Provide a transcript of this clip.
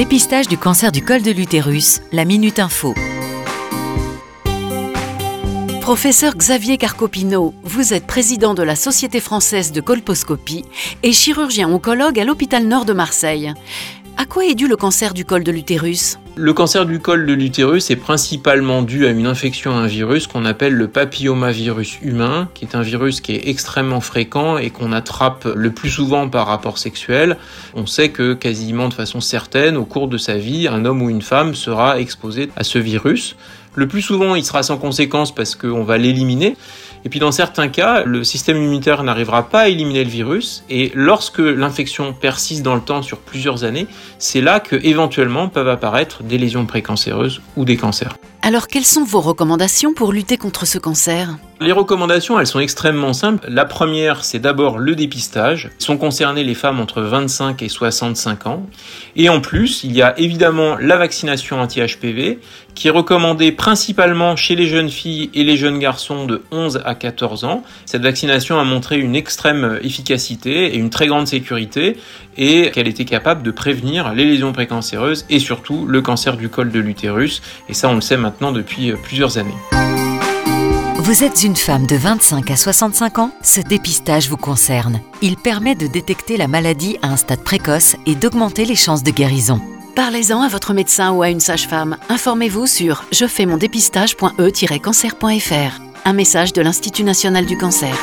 Dépistage du cancer du col de l'utérus, la Minute Info. Professeur Xavier Carcopino, vous êtes président de la Société française de colposcopie et chirurgien oncologue à l'hôpital Nord de Marseille. À quoi est dû le cancer du col de l'utérus? Le cancer du col de l'utérus est principalement dû à une infection à un virus qu'on appelle le papillomavirus humain, qui est un virus qui est extrêmement fréquent et qu'on attrape le plus souvent par rapport sexuel. On sait que quasiment de façon certaine, au cours de sa vie, un homme ou une femme sera exposé à ce virus. Le plus souvent, il sera sans conséquence parce qu'on va l'éliminer. Et puis dans certains cas, le système immunitaire n'arrivera pas à éliminer le virus. Et lorsque l'infection persiste dans le temps sur plusieurs années, c'est là que éventuellement peuvent apparaître des lésions précancéreuses ou des cancers. Alors quelles sont vos recommandations pour lutter contre ce cancer? Les recommandations, elles sont extrêmement simples. La première, c'est d'abord le dépistage. Sont concernées les femmes entre 25 et 65 ans. Et en plus, il y a évidemment la vaccination anti-HPV, qui est recommandée principalement chez les jeunes filles et les jeunes garçons de 11 à 14 ans. Cette vaccination a montré une extrême efficacité et une très grande sécurité, et qu'elle était capable de prévenir les lésions précancéreuses et surtout le cancer du col de l'utérus. Et ça, on le sait maintenant depuis plusieurs années. Vous êtes une femme de 25 à 65 ans Ce dépistage vous concerne. Il permet de détecter la maladie à un stade précoce et d'augmenter les chances de guérison. Parlez-en à votre médecin ou à une sage-femme. Informez-vous sur je fais mon dépistage.e-cancer.fr. Un message de l'Institut national du cancer.